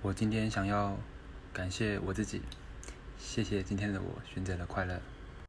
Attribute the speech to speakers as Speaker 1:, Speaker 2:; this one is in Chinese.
Speaker 1: 我今天想要感谢我自己谢谢今天的我选择了快乐。